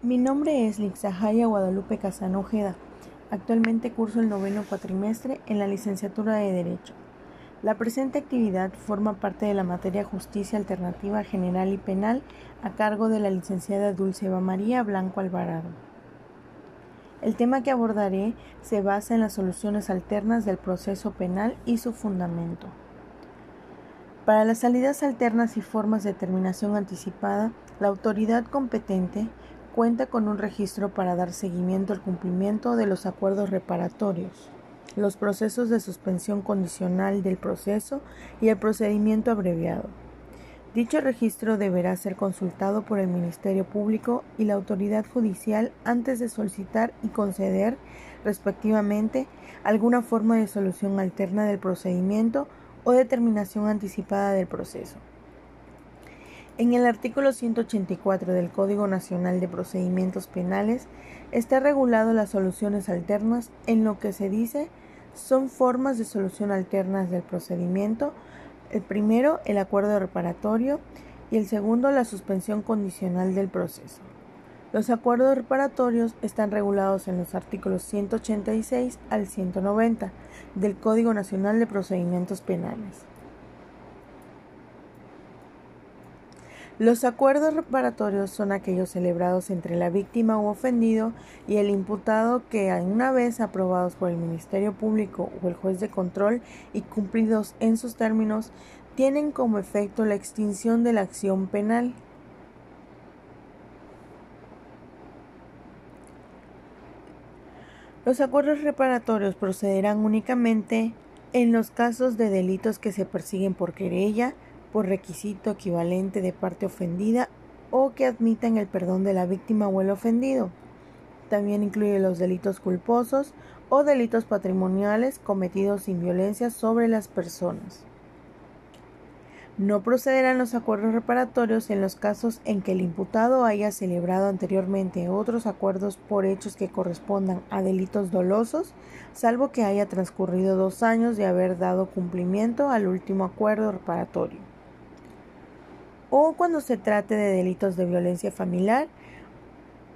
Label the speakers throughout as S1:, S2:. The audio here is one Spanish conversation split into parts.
S1: Mi nombre es Lixahaya Guadalupe Casano Ojeda. Actualmente curso el noveno cuatrimestre en la licenciatura de Derecho. La presente actividad forma parte de la materia Justicia Alternativa General y Penal a cargo de la licenciada Dulce Eva María Blanco Alvarado. El tema que abordaré se basa en las soluciones alternas del proceso penal y su fundamento. Para las salidas alternas y formas de terminación anticipada, la autoridad competente cuenta con un registro para dar seguimiento al cumplimiento de los acuerdos reparatorios, los procesos de suspensión condicional del proceso y el procedimiento abreviado. Dicho registro deberá ser consultado por el Ministerio Público y la autoridad judicial antes de solicitar y conceder, respectivamente, alguna forma de solución alterna del procedimiento o determinación anticipada del proceso. En el artículo 184 del Código Nacional de Procedimientos Penales está regulado las soluciones alternas en lo que se dice son formas de solución alternas del procedimiento. El primero, el acuerdo reparatorio y el segundo, la suspensión condicional del proceso. Los acuerdos reparatorios están regulados en los artículos 186 al 190 del Código Nacional de Procedimientos Penales. Los acuerdos reparatorios son aquellos celebrados entre la víctima u ofendido y el imputado que, una vez aprobados por el Ministerio Público o el juez de control y cumplidos en sus términos, tienen como efecto la extinción de la acción penal. Los acuerdos reparatorios procederán únicamente en los casos de delitos que se persiguen por querella, por requisito equivalente de parte ofendida o que admitan el perdón de la víctima o el ofendido. También incluye los delitos culposos o delitos patrimoniales cometidos sin violencia sobre las personas. No procederán los acuerdos reparatorios en los casos en que el imputado haya celebrado anteriormente otros acuerdos por hechos que correspondan a delitos dolosos, salvo que haya transcurrido dos años de haber dado cumplimiento al último acuerdo reparatorio o cuando se trate de delitos de violencia familiar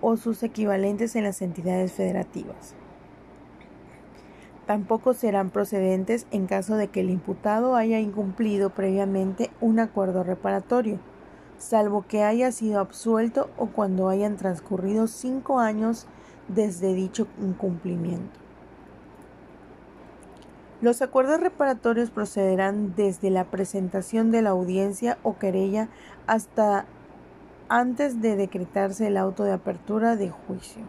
S1: o sus equivalentes en las entidades federativas. Tampoco serán procedentes en caso de que el imputado haya incumplido previamente un acuerdo reparatorio, salvo que haya sido absuelto o cuando hayan transcurrido cinco años desde dicho incumplimiento. Los acuerdos reparatorios procederán desde la presentación de la audiencia o querella hasta antes de decretarse el auto de apertura de juicio.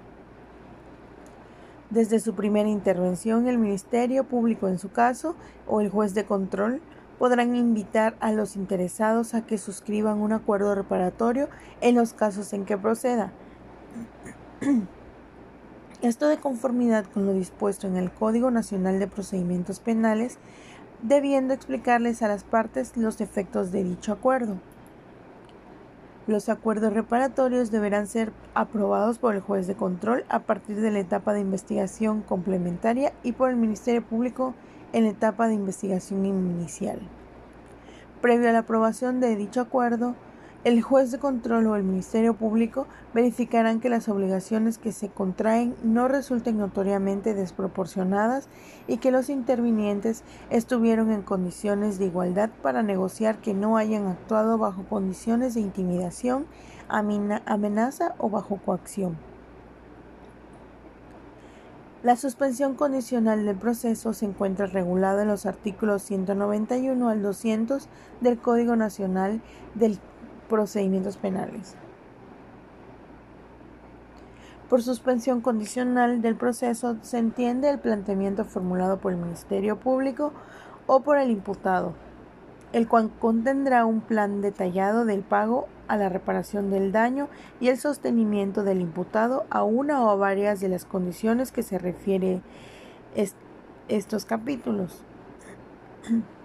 S1: Desde su primera intervención, el Ministerio Público en su caso o el juez de control podrán invitar a los interesados a que suscriban un acuerdo reparatorio en los casos en que proceda. Esto de conformidad con lo dispuesto en el Código Nacional de Procedimientos Penales, debiendo explicarles a las partes los efectos de dicho acuerdo. Los acuerdos reparatorios deberán ser aprobados por el juez de control a partir de la etapa de investigación complementaria y por el Ministerio Público en la etapa de investigación inicial. Previo a la aprobación de dicho acuerdo, el juez de control o el Ministerio Público verificarán que las obligaciones que se contraen no resulten notoriamente desproporcionadas y que los intervinientes estuvieron en condiciones de igualdad para negociar que no hayan actuado bajo condiciones de intimidación, amenaza o bajo coacción. La suspensión condicional del proceso se encuentra regulada en los artículos 191 al 200 del Código Nacional del procedimientos penales. Por suspensión condicional del proceso se entiende el planteamiento formulado por el Ministerio Público o por el imputado, el cual contendrá un plan detallado del pago a la reparación del daño y el sostenimiento del imputado a una o a varias de las condiciones que se refiere estos capítulos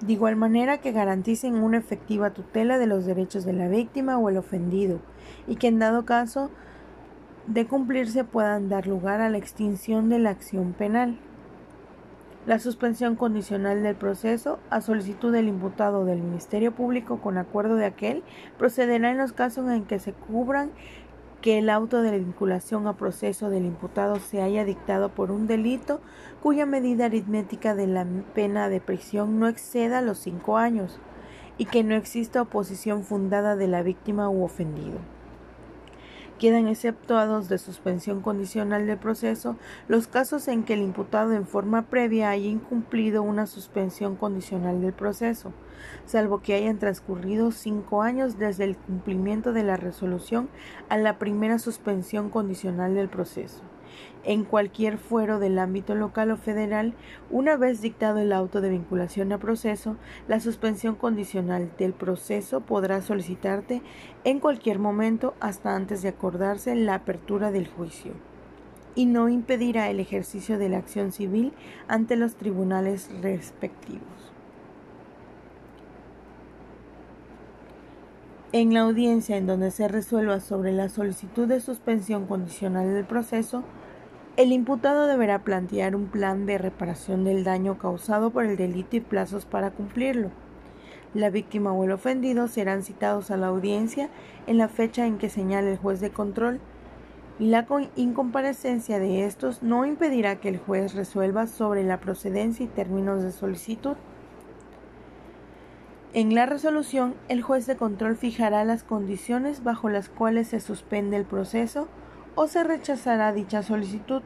S1: de igual manera que garanticen una efectiva tutela de los derechos de la víctima o el ofendido, y que en dado caso de cumplirse puedan dar lugar a la extinción de la acción penal. La suspensión condicional del proceso, a solicitud del imputado del Ministerio Público con acuerdo de aquel, procederá en los casos en que se cubran que el auto de vinculación a proceso del imputado se haya dictado por un delito cuya medida aritmética de la pena de prisión no exceda los cinco años y que no exista oposición fundada de la víctima u ofendido. Quedan exceptuados de suspensión condicional del proceso los casos en que el imputado en forma previa haya incumplido una suspensión condicional del proceso, salvo que hayan transcurrido cinco años desde el cumplimiento de la resolución a la primera suspensión condicional del proceso en cualquier fuero del ámbito local o federal, una vez dictado el auto de vinculación a proceso, la suspensión condicional del proceso podrá solicitarte en cualquier momento hasta antes de acordarse la apertura del juicio y no impedirá el ejercicio de la acción civil ante los tribunales respectivos. En la audiencia en donde se resuelva sobre la solicitud de suspensión condicional del proceso, el imputado deberá plantear un plan de reparación del daño causado por el delito y plazos para cumplirlo. La víctima o el ofendido serán citados a la audiencia en la fecha en que señale el juez de control y la incomparecencia de estos no impedirá que el juez resuelva sobre la procedencia y términos de solicitud. En la resolución, el juez de control fijará las condiciones bajo las cuales se suspende el proceso o se rechazará dicha solicitud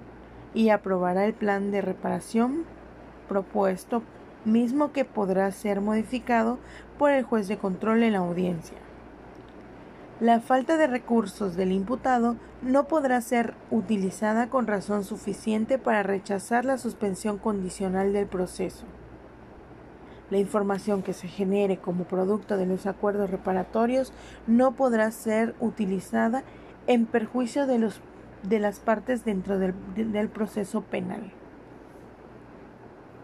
S1: y aprobará el plan de reparación propuesto, mismo que podrá ser modificado por el juez de control en la audiencia. La falta de recursos del imputado no podrá ser utilizada con razón suficiente para rechazar la suspensión condicional del proceso. La información que se genere como producto de los acuerdos reparatorios no podrá ser utilizada en perjuicio de, los, de las partes dentro del, del proceso penal.